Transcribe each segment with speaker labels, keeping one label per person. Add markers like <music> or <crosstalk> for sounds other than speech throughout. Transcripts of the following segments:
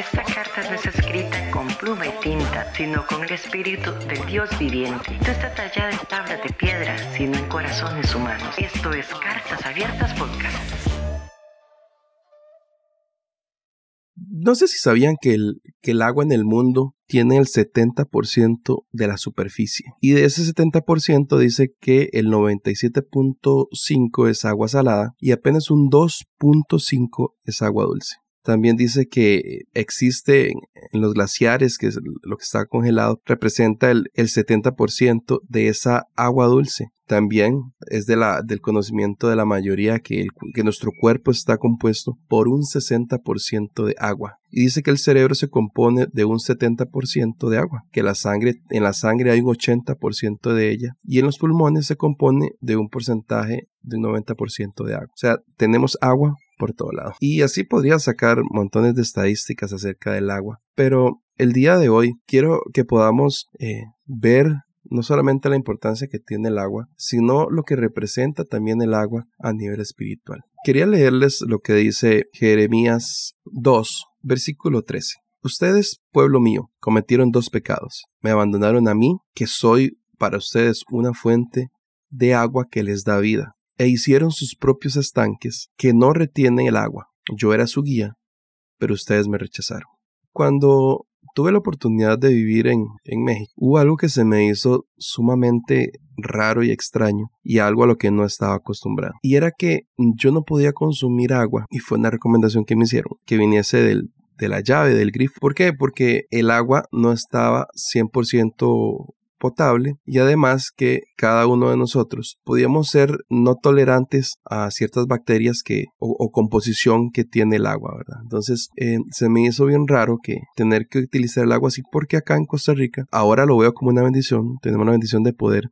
Speaker 1: Esta carta no es escrita con pluma y tinta, sino con el espíritu del Dios viviente. No está tallada en tablas de piedra, sino en corazones humanos. Esto es Cartas Abiertas Podcast.
Speaker 2: No sé si sabían que el, que el agua en el mundo tiene el 70% de la superficie. Y de ese 70% dice que el 97.5 es agua salada y apenas un 2.5 es agua dulce. También dice que existe en, los glaciares, que es lo que está congelado, representa el, 70% de esa agua dulce. También es de la, del conocimiento de la mayoría que, que nuestro cuerpo está compuesto por un 60% de agua. Y dice que el cerebro se compone de un 70% de agua, que la sangre, en la sangre hay un 80% de ella, y en los pulmones se compone de un porcentaje de un 90% de agua. O sea, tenemos agua por todo lado. Y así podría sacar montones de estadísticas acerca del agua. Pero el día de hoy quiero que podamos eh, ver no solamente la importancia que tiene el agua, sino lo que representa también el agua a nivel espiritual. Quería leerles lo que dice Jeremías 2, versículo 13. Ustedes, pueblo mío, cometieron dos pecados. Me abandonaron a mí, que soy para ustedes una fuente de agua que les da vida e hicieron sus propios estanques que no retienen el agua. Yo era su guía, pero ustedes me rechazaron. Cuando tuve la oportunidad de vivir en, en, México, hubo algo que se me hizo sumamente raro y extraño y algo a lo que no estaba acostumbrado. Y era que yo no podía consumir agua y fue una recomendación que me hicieron, que viniese del, de la llave del grifo. ¿Por qué? Porque el agua no estaba 100% potable y además que cada uno de nosotros podíamos ser no tolerantes a ciertas bacterias que o, composición que tiene el agua, ¿verdad? Entonces eh, se me hizo bien raro que tener que utilizar el agua así porque acá en Costa Rica ahora lo veo como una bendición, tenemos la bendición de poder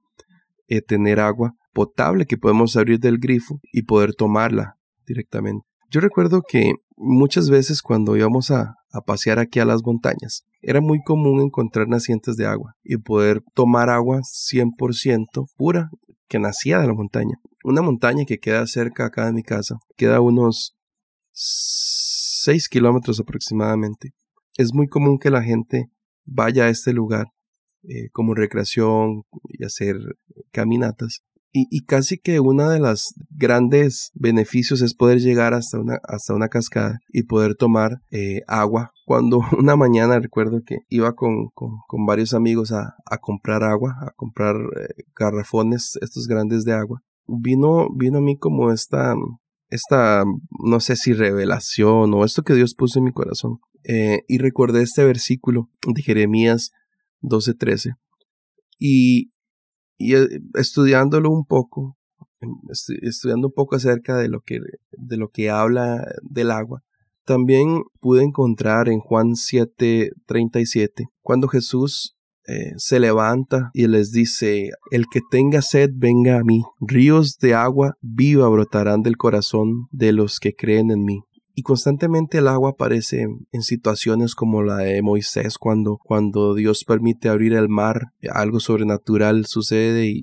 Speaker 2: eh, tener agua potable que podemos abrir del grifo y poder tomarla directamente. Yo recuerdo que muchas veces cuando íbamos a, a pasear aquí a las montañas, era muy común encontrar nacientes de agua y poder tomar agua 100% pura que nacía de la montaña. Una montaña que queda cerca acá de mi casa, queda unos 6 kilómetros aproximadamente. Es muy común que la gente vaya a este lugar eh, como recreación y hacer caminatas. Y, casi que una de las grandes beneficios es poder llegar hasta una, hasta una cascada y poder tomar eh, agua. Cuando <laughs> una mañana recuerdo que iba con, con, varios amigos a, comprar agua, a comprar eh, garrafones, estos grandes de agua, vino, vino a mí como esta, esta, no sé si revelación o esto que Dios puso en mi corazón. Eh, y recordé este versículo de Jeremías 12:13. Y y eh, estudiándolo un poco, em, estudiando un poco acerca de lo que, de lo que habla del agua, también pude encontrar en Juan 7:37, cuando Jesús eh, se levanta y les dice, el que tenga sed, venga a mí, ríos de agua viva brotarán del corazón de los que creen en mí. Y constantemente el agua aparece en situaciones como la de Moisés, cuando, cuando Dios permite abrir el mar, algo sobrenatural sucede y,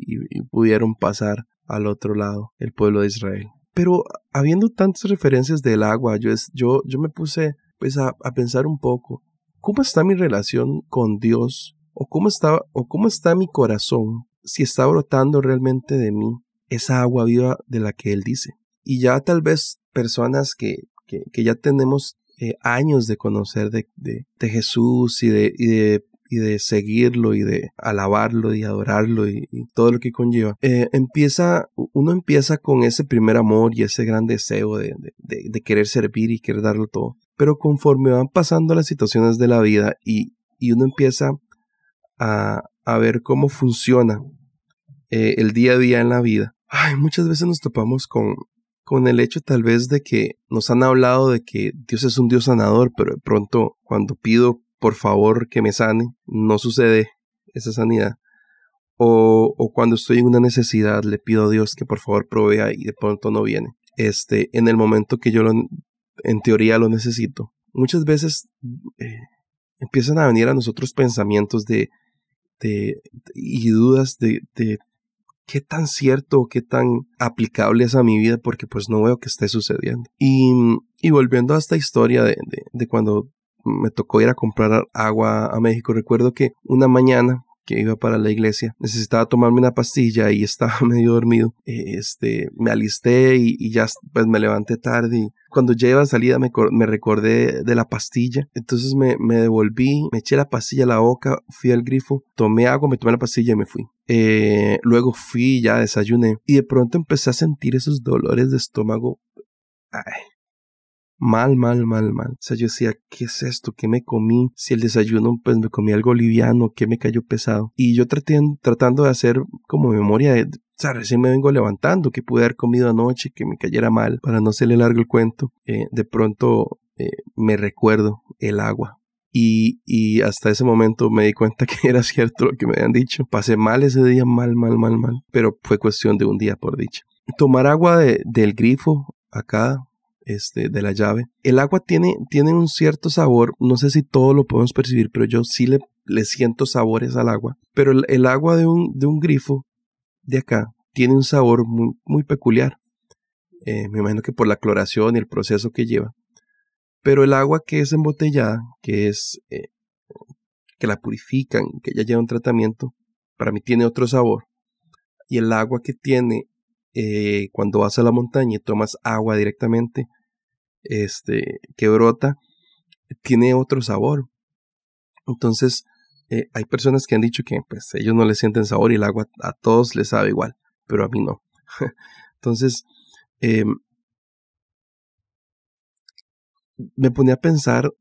Speaker 2: pudieron pasar al otro lado, el pueblo de Israel. Pero habiendo tantas referencias del agua, yo, yo, yo me puse pues, a, a, pensar un poco, ¿cómo está mi relación con Dios? ¿O cómo, está, ¿O cómo está mi corazón? Si está brotando realmente de mí esa agua viva de la que Él dice. Y ya tal vez personas que que, ya tenemos eh, años de conocer de, de, Jesús y de, y de, y de seguirlo y de alabarlo y adorarlo y, todo lo que conlleva, eh, empieza, uno empieza con ese primer amor y ese gran deseo de, de, querer servir y querer darlo todo. Pero conforme van pasando las situaciones de la vida y, y uno empieza a, a ver cómo funciona eh, el día a día en la vida, ay, muchas veces nos topamos con, con el hecho tal vez de que nos han hablado de que Dios es un Dios sanador, pero de pronto cuando pido por favor que me sane, no sucede esa sanidad. O, o cuando estoy en una necesidad, le pido a Dios que por favor provea y de pronto no viene. Este, en el momento que yo lo, en teoría lo necesito. Muchas veces eh, empiezan a venir a nosotros pensamientos de, de y dudas de, de qué tan cierto, qué tan aplicable es a mi vida, porque pues no veo que esté sucediendo. Y, y volviendo a esta historia de, de, cuando me tocó ir a comprar agua a México. Recuerdo que una mañana que iba para la iglesia. Necesitaba tomarme una pastilla y <laughs> estaba medio dormido. Este, me alisté y, ya pues me levanté tarde. Y cuando ya iba a salida me, me recordé de la pastilla. Entonces me, me, devolví, me eché la pastilla a la boca, fui al grifo, tomé agua, me tomé la pastilla y me fui. Eh, luego fui, ya desayuné y de pronto empecé a sentir esos dolores de estómago. Ay, mal, mal, mal, mal. O sea, yo decía, ¿qué es esto? ¿Qué me comí? Si el desayuno, pues me comí algo liviano, ¿qué me cayó pesado? Y yo traté, tratando de hacer como memoria de, o sea, recién me vengo levantando, que pude haber comido anoche, que me cayera mal, para no hacerle largo el cuento. Eh, de pronto eh, me recuerdo el agua. Y, y, hasta ese momento me di cuenta <laughs> que era cierto lo que me habían dicho. Pasé mal ese día, mal, mal, mal, mal. Pero fue cuestión de un día por dicha. Tomar agua de, del grifo acá este, de la llave. El agua tiene, tiene un cierto sabor, no sé si todo lo podemos percibir, pero yo sí le, siento sabores al agua. Pero el, agua de un, de un, grifo de acá tiene un sabor muy, muy peculiar. Eh, me imagino que por la cloración y el proceso que lleva. Pero el agua que es embotellada, que es eh, que la purifican, que ya lleva un tratamiento, para mí tiene otro sabor. Y el agua que tiene eh, cuando vas a la montaña y tomas agua directamente, este, que brota, tiene otro sabor. Entonces, eh, hay personas que han dicho que pues ellos no le sienten sabor y el agua a todos les sabe igual, pero a mí no. <laughs> Entonces, em, me ponía a pensar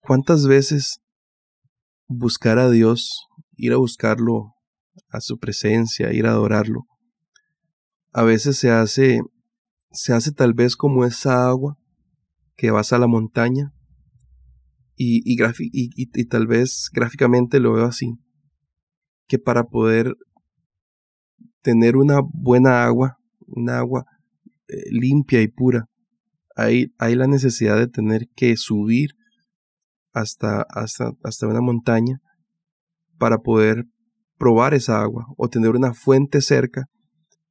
Speaker 2: cuántas veces buscar a Dios, ir a buscarlo a su presencia, ir a adorarlo, a veces se hace, se hace tal vez como esa agua que vas a la montaña y, y, y, tal vez gráficamente lo veo así, que para poder tener una buena agua, una agua eh, limpia y pura, hay, hay la necesidad de tener que subir hasta, hasta, hasta una montaña para poder probar esa agua o tener una fuente cerca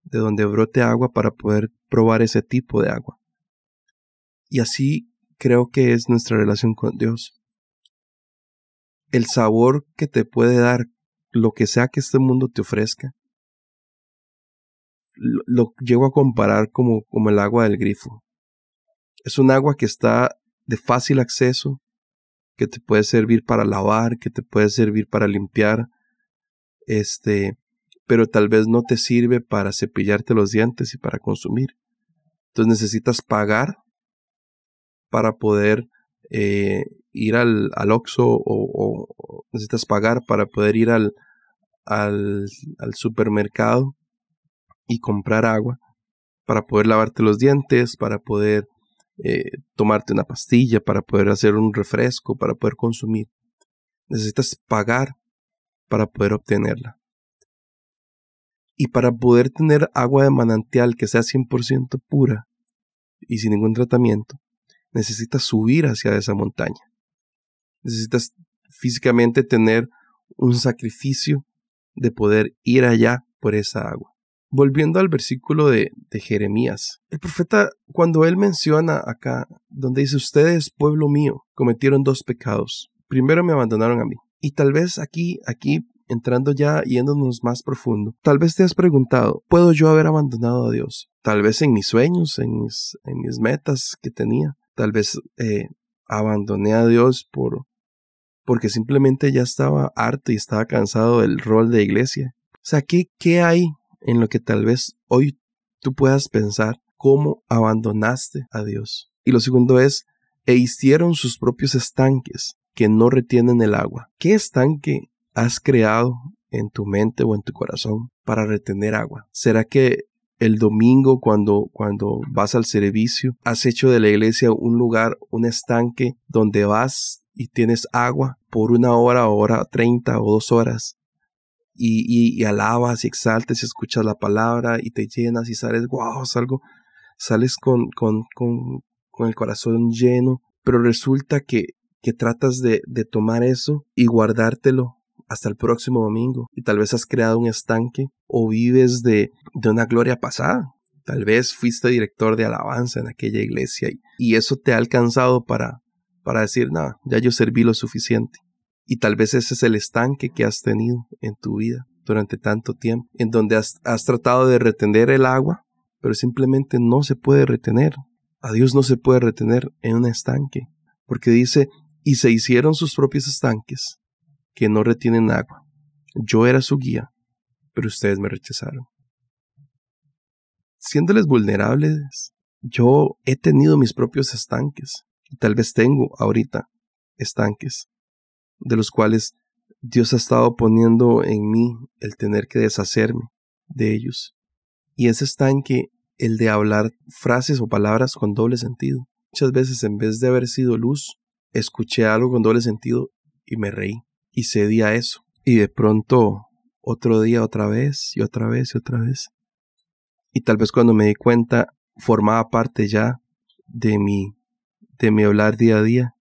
Speaker 2: de donde brote agua para poder probar ese tipo de agua. Y así creo que es nuestra relación con Dios. El sabor que te puede dar lo que sea que este mundo te ofrezca, lo, llego a comparar como, como el agua del grifo. Es un agua que está de fácil acceso, que te puede servir para lavar, que te puede servir para limpiar, este, pero tal vez no te sirve para cepillarte los dientes y para consumir. Entonces necesitas pagar para poder eh, ir al, al o, necesitas pagar para poder ir al, al, al supermercado y comprar agua para poder lavarte los dientes, para poder eh, tomarte una pastilla, para poder hacer un refresco, para poder consumir. Necesitas pagar para poder obtenerla. Y para poder tener agua de manantial que sea 100% pura y sin ningún tratamiento, necesitas subir hacia esa montaña. Necesitas físicamente tener un sacrificio de poder ir allá por esa agua. Volviendo al versículo de, de, Jeremías, el profeta, cuando él menciona acá, donde dice, ustedes, pueblo mío, cometieron dos pecados. Primero me abandonaron a mí. Y tal vez aquí, aquí entrando ya yéndonos más profundo, tal vez te has preguntado, ¿puedo yo haber abandonado a Dios? Tal vez en mis sueños, en mis, en mis metas que tenía. Tal vez eh, abandoné a Dios por, porque simplemente ya estaba harto y estaba cansado del rol de iglesia. O sea, ¿qué, qué hay en lo que tal vez hoy tú puedas pensar cómo abandonaste a Dios? Y lo segundo es, e hicieron sus propios estanques que no retienen el agua. ¿Qué estanque has creado en tu mente o en tu corazón para retener agua? ¿Será que el domingo cuando, cuando vas al servicio has hecho de la iglesia un lugar, un estanque donde vas y tienes agua por una hora, hora treinta o dos horas? Y, y, alabas y exaltes y escuchas la palabra y te llenas y sales, wow, salgo, sales con, con, con, con el corazón lleno, pero resulta que, que tratas de, de tomar eso y guardártelo hasta el próximo domingo y tal vez has creado un estanque o vives de, de una gloria pasada. Tal vez fuiste director de alabanza en aquella iglesia y, y eso te ha alcanzado para, para decir, nada, ya yo serví lo suficiente. Y tal vez ese es el estanque que has tenido en tu vida durante tanto tiempo, en donde has, has tratado de retener el agua, pero simplemente no se puede retener. A Dios no se puede retener en un estanque, porque dice, y se hicieron sus propios estanques que no retienen agua. Yo era su guía, pero ustedes me rechazaron. Siéndoles vulnerables, yo he tenido mis propios estanques, y tal vez tengo ahorita estanques, de los cuales Dios ha estado poniendo en mí el tener que deshacerme de ellos. Y ese estanque, el de hablar frases o palabras con doble sentido. Muchas veces en vez de haber sido luz, escuché algo con doble sentido y me reí y cedí a eso. Y de pronto otro día otra vez y otra vez y otra vez. Y tal vez cuando me di cuenta formaba parte ya de mi de mi hablar día a día.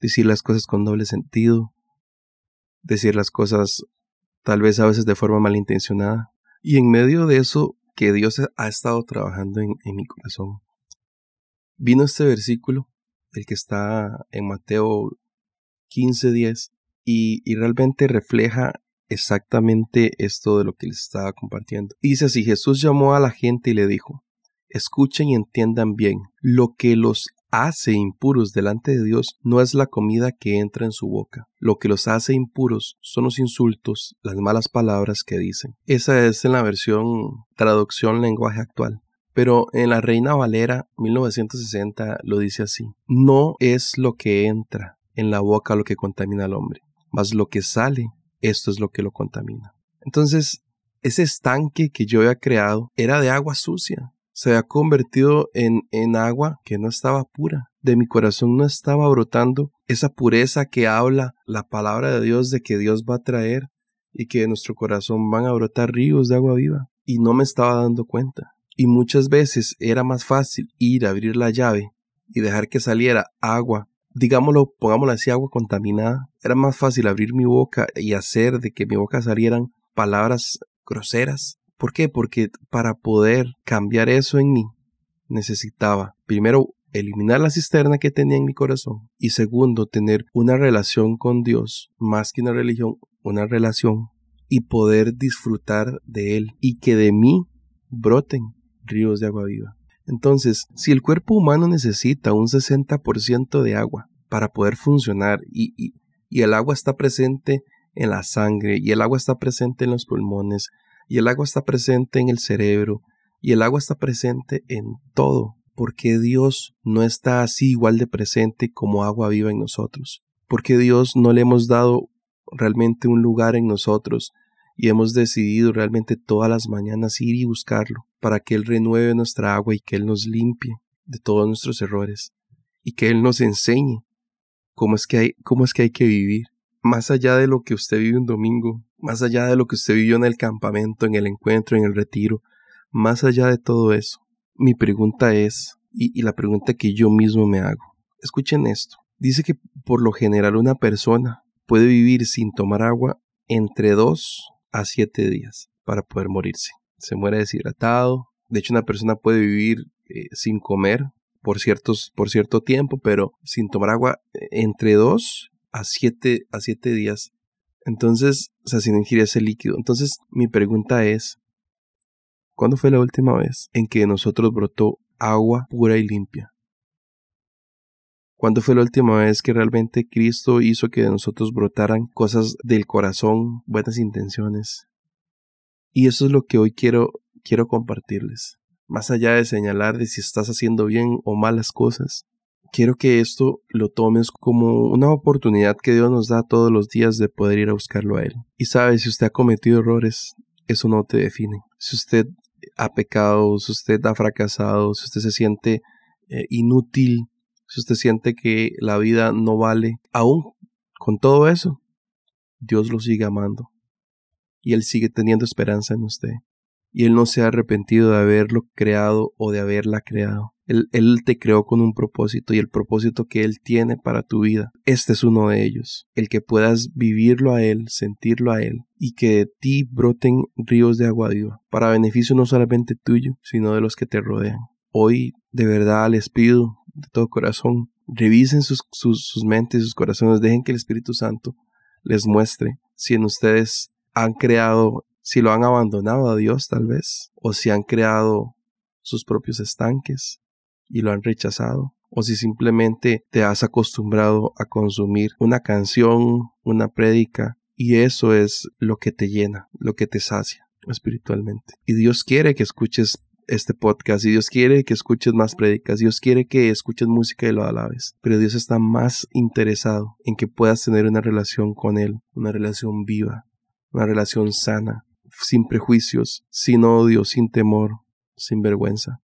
Speaker 2: Decir las cosas con doble sentido. Decir las cosas tal vez a veces de forma malintencionada. Y en medio de eso que Dios ha estado trabajando en, en mi corazón. Vino este versículo, el que está en Mateo 15:10, y, realmente refleja exactamente esto de lo que les estaba compartiendo. Dice así, Jesús llamó a la gente y le dijo, escuchen y entiendan bien, lo que los hace impuros delante de Dios no es la comida que entra en su boca. Lo que los hace impuros son los insultos, las malas palabras que dicen. Esa es en la versión traducción lenguaje actual. Pero en la Reina Valera 1960 lo dice así. No es lo que entra en la boca lo que contamina al hombre, mas lo que sale, esto es lo que lo contamina. Entonces, ese estanque que yo había creado era de agua sucia, se había convertido en, en agua que no estaba pura. De mi corazón no estaba brotando esa pureza que habla la palabra de Dios de que Dios va a traer y que de nuestro corazón van a brotar ríos de agua viva. Y no me estaba dando cuenta. Y muchas veces era más fácil ir a abrir la llave y dejar que saliera agua, digámoslo, pongámoslo así, agua contaminada. Era más fácil abrir mi boca y hacer de que mi boca salieran palabras groseras ¿Por qué? Porque para poder cambiar eso en mí, necesitaba primero eliminar la cisterna que tenía en mi corazón y segundo tener una relación con Dios, más que una religión, una relación y poder disfrutar de Él y que de mí broten ríos de agua viva. Entonces, si el cuerpo humano necesita un 60% de agua para poder funcionar y, y, y el agua está presente en la sangre y el agua está presente en los pulmones y el agua está presente en el cerebro, y el agua está presente en todo. porque Dios no está así igual de presente como agua viva en nosotros? Porque Dios no le hemos dado realmente un lugar en nosotros y hemos decidido realmente todas las mañanas ir y buscarlo para que Él renueve nuestra agua y que Él nos limpie de todos nuestros errores y que Él nos enseñe cómo es que hay, cómo es que, hay que vivir. Más allá de lo que usted vive un domingo, más allá de lo que usted vivió en el campamento, en el encuentro, en el retiro, más allá de todo eso, mi pregunta es, y, la pregunta que yo mismo me hago, escuchen esto, dice que por lo general una persona puede vivir sin tomar agua entre dos a siete días para poder morirse. Se muere deshidratado, de hecho una persona puede vivir eh, sin comer por, ciertos, por cierto tiempo, pero sin tomar agua eh, entre dos a siete, a siete días. Entonces, o sea, sin ingerir ese líquido. Entonces, mi pregunta es, ¿cuándo fue la última vez en que nosotros brotó agua pura y limpia? ¿Cuándo fue la última vez que realmente Cristo hizo que de nosotros brotaran cosas del corazón, buenas intenciones? Y eso es lo que hoy quiero, quiero compartirles. Más allá de señalar de si estás haciendo bien o malas cosas, quiero que esto lo tomes como una oportunidad que Dios nos da todos los días de poder ir a buscarlo a Él. Y sabes, si usted ha cometido errores, eso no te define. Si usted ha pecado, si usted ha fracasado, si usted se siente eh, inútil, si usted siente que la vida no vale, aún con todo eso, Dios lo sigue amando. Y Él sigue teniendo esperanza en usted. Y Él no se ha arrepentido de haberlo creado o de haberla creado. Él, te creó con un propósito y el propósito que Él tiene para tu vida, este es uno de ellos, el que puedas vivirlo a Él, sentirlo a Él y que de ti broten ríos de agua viva, para beneficio no solamente tuyo, sino de los que te rodean. Hoy de verdad les pido de todo corazón Revisen sus, sus, sus mentes sus corazones. Dejen que el Espíritu Santo les muestre si en ustedes han creado, si lo han abandonado a Dios tal vez, o si han creado sus propios estanques y lo han rechazado, o si simplemente te has acostumbrado a consumir una canción, una prédica, y eso es lo que te llena, lo que te sacia espiritualmente. Y Dios quiere que escuches este podcast y Dios quiere que escuches más prédicas, Dios quiere que escuches música y lo alabes, pero Dios está más interesado en que puedas tener una relación con Él, una relación viva, una relación sana, sin prejuicios, sin odio, sin temor, sin vergüenza.